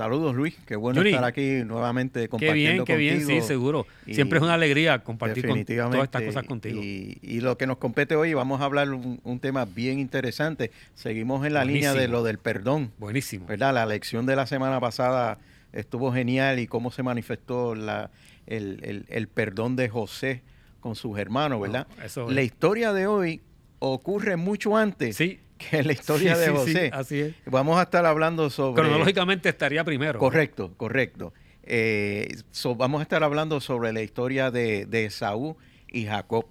Saludos Luis, qué bueno estar aquí nuevamente compartiendo Qué bien, qué bien, sí, seguro. Siempre es una alegría compartir con todas estas cosas contigo. Y, lo que nos compete hoy, vamos a hablar un, un tema bien interesante. Seguimos en la línea de lo del perdón. Buenísimo. ¿Verdad? La lección de la semana pasada estuvo genial y cómo se manifestó la, el, perdón de José con sus hermanos, ¿verdad? La historia de hoy ocurre mucho antes. Sí que la historia de José. así es. Vamos a estar hablando sobre... Cronológicamente estaría primero. Correcto, correcto. Eh, vamos a estar hablando sobre la historia de, de Saúl y Jacob.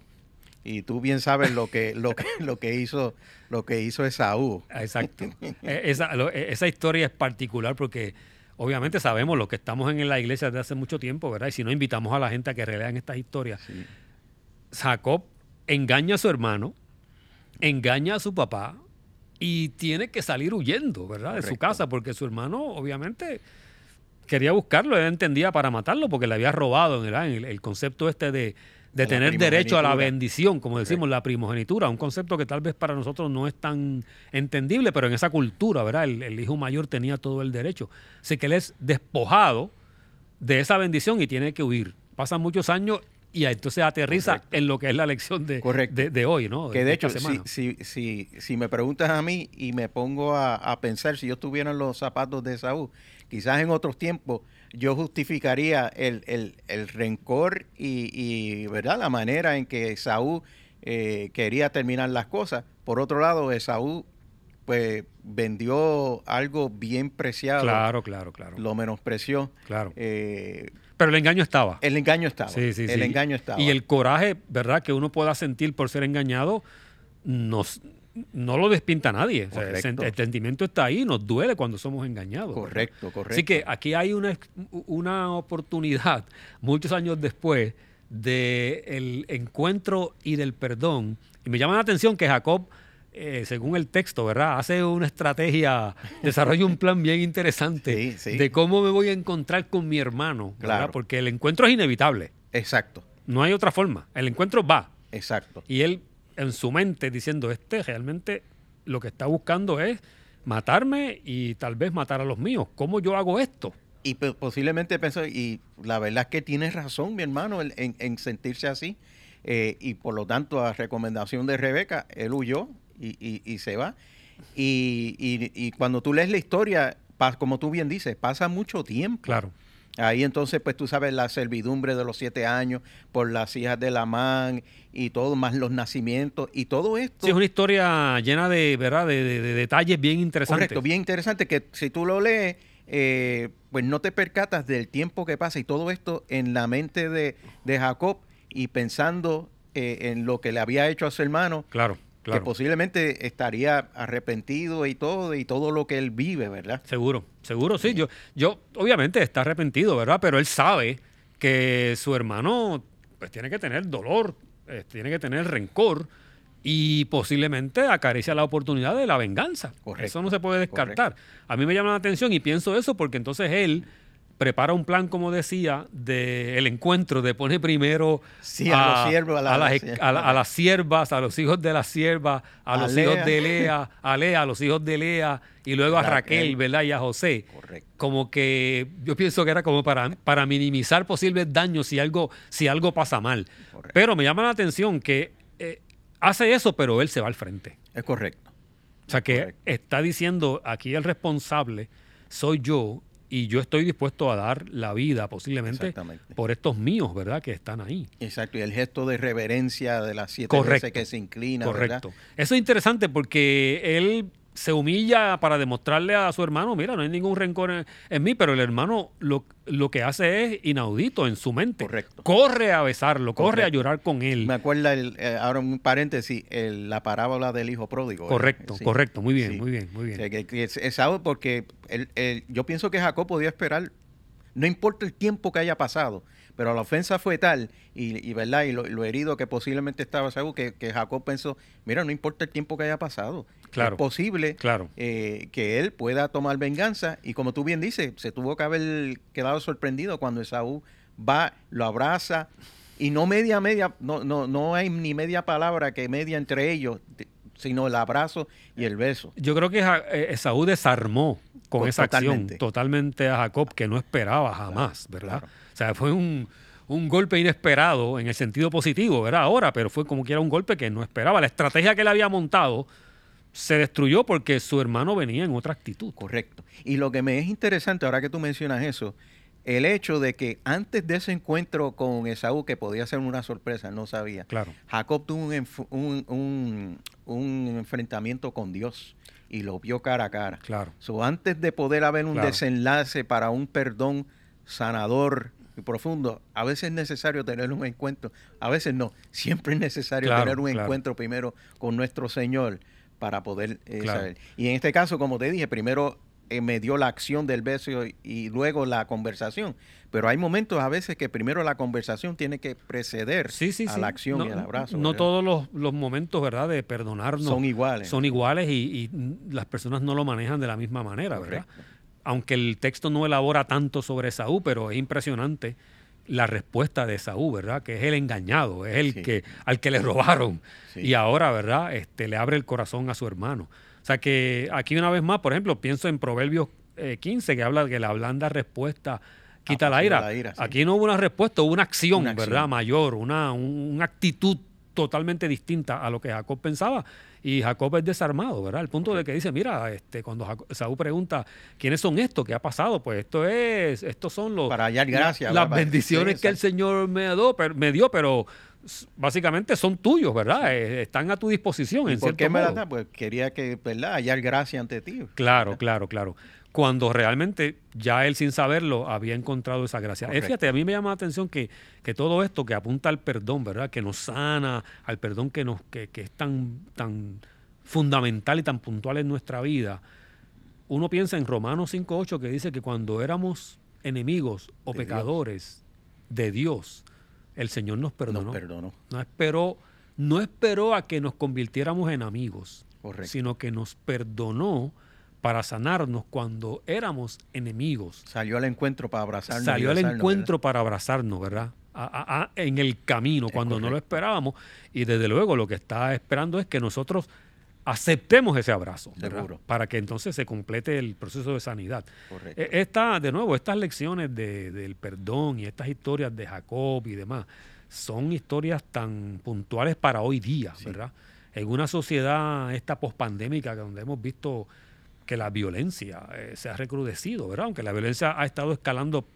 Y tú bien sabes lo que, lo que, lo que hizo, lo que hizo Esaú. Exacto. Eh, esa, eh, esa historia es particular porque obviamente sabemos lo que estamos en la iglesia desde hace mucho tiempo, ¿verdad? Y si no invitamos a la gente a que relean estas historias. Jacob engaña a su hermano, engaña a su papá, y tiene que salir huyendo, ¿verdad? De su casa, porque su hermano, obviamente, quería buscarlo, él entendía para matarlo, porque le había robado en el, concepto este de, tener derecho a la bendición, como decimos, la primogenitura, un concepto que tal vez para nosotros no es tan entendible, pero en esa cultura, ¿verdad? El, hijo mayor tenía todo el derecho. Así que él es despojado de esa bendición y tiene que huir. Pasan muchos años y entonces aterriza en lo que es la lección de, de, hoy, ¿no? Que de, hecho, si, si, si, me preguntas a mí y me pongo a, pensar si yo estuviera en los zapatos de Saúl, quizás en otros tiempos yo justificaría el, el, el rencor y, y, ¿verdad? la manera en que Saúl eh, quería terminar las cosas. Por otro lado, Saúl pues vendió algo bien preciado. Claro, claro, claro. Lo menospreció. Claro. Eh, pero el engaño estaba. El engaño estaba. Sí, sí, el engaño estaba. Y el coraje, ¿verdad?, que uno pueda sentir por ser engañado, nos, no lo despinta nadie. el, sentimiento está ahí, nos duele cuando somos engañados. Correcto, correcto. Así que aquí hay una, una oportunidad, muchos años después, del encuentro y del perdón. Y me llama la atención que Jacob eh, según el texto, ¿verdad? Hace una estrategia, desarrolla un plan bien interesante de cómo me voy a encontrar con mi hermano, ¿verdad? Porque el encuentro es inevitable. Exacto. No hay otra forma. El encuentro va. Exacto. Y él, en su mente, diciendo, este realmente lo que está buscando es matarme y tal vez matar a los míos. ¿Cómo yo hago esto? Y posiblemente pensó, y la verdad es que tienes razón, mi hermano, en, sentirse así. Eh, y por lo tanto, a recomendación de Rebeca, él huyó y, se va. Y, cuando tú lees la historia, como tú bien dices, pasa mucho tiempo. Claro. Ahí entonces, pues tú sabes la servidumbre de los siete años por las hijas de Lamán y todo, más los nacimientos y todo esto. Sí, es una historia llena de, ¿verdad? De, detalles bien interesantes. Correcto, bien interesante que si tú lo lees, eh, pues no te percatas del tiempo que pasa y todo esto en la mente de, Jacob y pensando eh, en lo que le había hecho a su hermano. Claro que posiblemente estaría arrepentido y todo, y todo lo que él vive, ¿verdad? Seguro, seguro, sí. Yo, yo obviamente está arrepentido, ¿verdad? Pero él sabe que su hermano pues tiene que tener dolor, eh, tiene que tener rencor y posiblemente acaricia la oportunidad de la venganza. eso no se puede descartar. A mí me llama la atención y pienso eso porque entonces él prepara un plan, como decía, del encuentro, de poner primero a, las, siervas, a los hijos de las siervas, a, los hijos de Lea, a Lea, a los hijos de Lea, y luego a Raquel, ¿verdad? Y a José. Como que yo pienso que era como para, para minimizar posibles daños si algo, si algo pasa mal. Pero me llama la atención que eh, hace eso, pero él se va al frente. Es correcto. O sea que está diciendo aquí el responsable soy yo y yo estoy dispuesto a dar la vida posiblemente por estos míos, ¿verdad? Que están ahí. Exacto, y el gesto de reverencia de las siete veces que se inclina. Correcto. Eso es interesante porque él se humilla para demostrarle a su hermano, mira, no hay ningún rencor en, mí, pero el hermano lo, lo, que hace es inaudito en su mente. Correcto. Corre a besarlo, corre a llorar con él. Me acuerda, el, eh, ahora un paréntesis, la parábola del hijo pródigo. Correcto, correcto, muy bien, muy bien, muy bien. es, algo porque yo pienso que Jacob podía esperar, no importa el tiempo que haya pasado, pero la ofensa fue tal y, verdad y lo, herido que posiblemente estaba Saúl que, que, Jacob pensó mira no importa el tiempo que haya pasado claro, es posible claro. Eh, que él pueda tomar venganza y como tú bien dices se tuvo que haber quedado sorprendido cuando Saúl va lo abraza Y no media, media, no, no, no hay ni media palabra que media entre ellos, sino el abrazo y el beso. Yo creo que eh, Esaú desarmó con esa acción totalmente a Jacob que no esperaba jamás, ¿verdad? O sea, fue un, un, golpe inesperado en el sentido positivo, ¿verdad? Ahora, pero fue como que era un golpe que no esperaba. La estrategia que él había montado se destruyó porque su hermano venía en otra actitud. Correcto. Y lo que me es interesante ahora que tú mencionas eso, el hecho de que antes de ese encuentro con Esaú, que podía ser una sorpresa, no sabía, claro. Jacob tuvo un, enfrentamiento con Dios y lo vio cara a cara. Claro. So, antes de poder haber un desenlace para un perdón sanador y profundo, a veces es necesario tener un encuentro, a veces no, siempre es necesario tener un encuentro primero con nuestro Señor para poder eh, saber. Y en este caso, como te dije, primero eh, me dio la acción del beso y, luego la conversación. Pero hay momentos a veces que primero la conversación tiene que preceder a la acción y al abrazo. No todos los, momentos, ¿verdad?, de perdonarnos son iguales. Son iguales y, las personas no lo manejan de la misma manera, ¿verdad? Aunque el texto no elabora tanto sobre Saúl, pero es impresionante la respuesta de Saúl, ¿verdad? Que es el engañado, es el que al que le robaron y ahora, ¿verdad? Este le abre el corazón a su hermano. O sea que aquí una vez más, por ejemplo, pienso en Proverbios 15, eh, que habla de que la blanda respuesta quita la ira. Aquí no hubo una respuesta, hubo una acción, ¿verdad? Mayor, una, una actitud totalmente distinta a lo que Jacob pensaba. Y Jacob es desarmado, ¿verdad? El punto de que dice, mira, este, cuando Saúl pregunta, ¿quiénes son estos? ¿Qué ha pasado? Pues esto es, estos son los... Para hallar gracias. las bendiciones que el Señor me, me dio, pero básicamente son tuyos, ¿verdad? Eh, están a tu disposición. ¿Por qué me da? Pues quería que, ¿verdad? Hallar gracia ante ti. Claro, claro, claro. Cuando realmente ya él sin saberlo había encontrado esa gracia. Eh, fíjate, a mí me llama la atención que, que, todo esto que apunta al perdón, ¿verdad? Que nos sana, al perdón que, nos, que, que es tan, tan fundamental y tan puntual en nuestra vida. Uno piensa en Romanos 5.8 que dice que cuando éramos enemigos o pecadores de Dios, el Señor nos perdonó. No esperó, no esperó a que nos convirtiéramos en amigos, sino que nos perdonó para sanarnos cuando éramos enemigos. Salió al encuentro para abrazarnos. Salió al encuentro para abrazarnos, ¿verdad? en el camino, cuando no lo esperábamos. Y desde luego lo que está esperando es que nosotros aceptemos ese abrazo, para que entonces se complete el proceso de sanidad. E, esta, de nuevo, estas lecciones del perdón y estas historias de Jacob y demás son historias tan puntuales para hoy día, ¿verdad? En una sociedad esta pospandémica donde hemos visto que la violencia eh, se ha recrudecido, ¿verdad? Aunque la violencia ha estado escalando,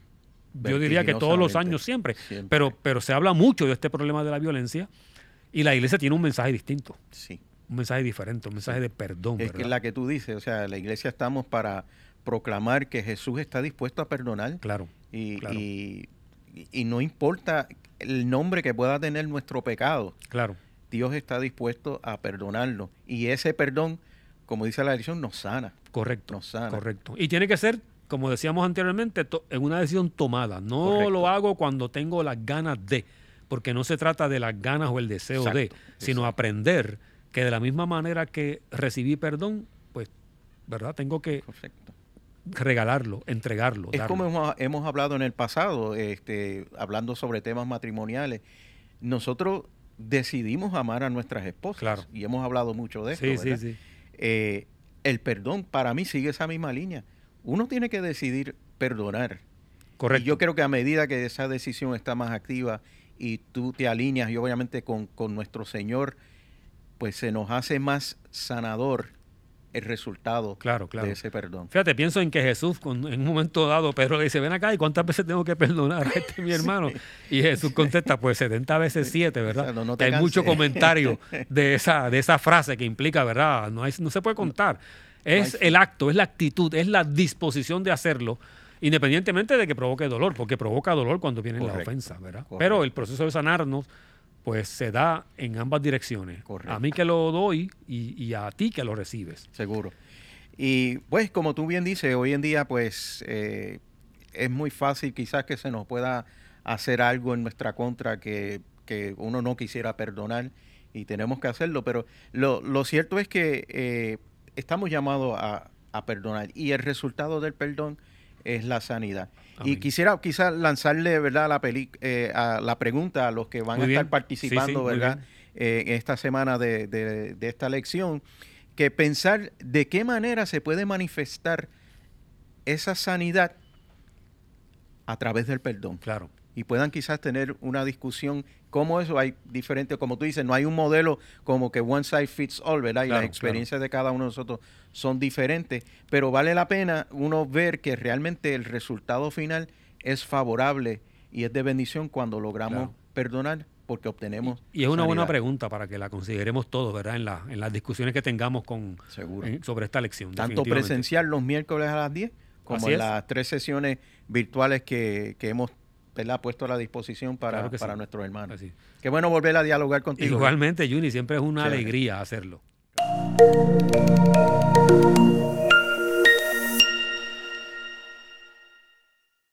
yo diría que todos los años siempre, Pero, pero se habla mucho de este problema de la violencia y la iglesia tiene un mensaje distinto. Sí un mensaje diferente, un mensaje de perdón. Es que la que tú dices, o sea, la iglesia estamos para proclamar que Jesús está dispuesto a perdonar. Claro. Y, y, no importa el nombre que pueda tener nuestro pecado. Claro. Dios está dispuesto a perdonarlo. Y ese perdón, como dice la decisión, nos sana. Correcto. Nos sana. Correcto. Y tiene que ser, como decíamos anteriormente, en una decisión tomada. No lo hago cuando tengo las ganas de, porque no se trata de las ganas o el deseo de, sino aprender que de la misma manera que recibí perdón, pues, ¿verdad? Tengo que regalarlo, entregarlo. Es como hemos, hablado en el pasado, este, hablando sobre temas matrimoniales. Nosotros decidimos amar a nuestras esposas. Y hemos hablado mucho de eso. Sí, sí, sí. Eh, el perdón para mí sigue esa misma línea. Uno tiene que decidir perdonar. Correcto. Y yo creo que a medida que esa decisión está más activa y tú te alineas y obviamente con, con nuestro Señor, pues se nos hace más sanador el resultado claro, claro. de ese perdón. Fíjate, pienso en que Jesús, en un momento dado, Pedro le dice, ven acá, ¿y cuántas veces tengo que perdonar a este mi hermano? Y Jesús contesta, pues 70 veces 7, ¿verdad? hay mucho comentario de esa, de esa frase que implica, ¿verdad? No, hay, no se puede contar. Es el acto, es la actitud, es la disposición de hacerlo, independientemente de que provoque dolor, porque provoca dolor cuando viene la ofensa, ¿verdad? Pero el proceso de sanarnos pues se da en ambas direcciones. A mí que lo doy y, a ti que lo recibes. Seguro. Y pues como tú bien dices, hoy en día pues eh, es muy fácil quizás que se nos pueda hacer algo en nuestra contra que, uno no quisiera perdonar y tenemos que hacerlo, pero lo, cierto es que eh, estamos llamados a, a, perdonar y el resultado del perdón es la sanidad. Y quisiera quizás lanzarle, ¿verdad?, la, peli, eh, a la pregunta a los que van Muy a bien. estar participando, Sí, sí, muy ¿verdad?, eh, en esta semana de, de- de esta lección, que pensar de qué manera se puede manifestar esa sanidad a través del perdón Claro. Y puedan quizás tener una discusión cómo eso hay diferentes, como tú dices, no hay un modelo como que one size fits all, ¿verdad? Y Claro, las experiencias de cada uno de nosotros son diferentes, pero vale la pena uno ver que realmente el resultado final es favorable y es de bendición cuando logramos Claro. perdonar porque obtenemos Y es una buena pregunta para que la consideremos todos, ¿verdad? En, la- en las discusiones que tengamos con, Seguro. en- sobre esta lección. Tanto presencial los miércoles a las 10 como en las tres sesiones virtuales que, que hemos ¿verdad? puesto a la disposición para, Claro para sí. nuestros hermanos. Así. Qué bueno volver a dialogar contigo. Igualmente, Juni, siempre es una alegría hacerlo.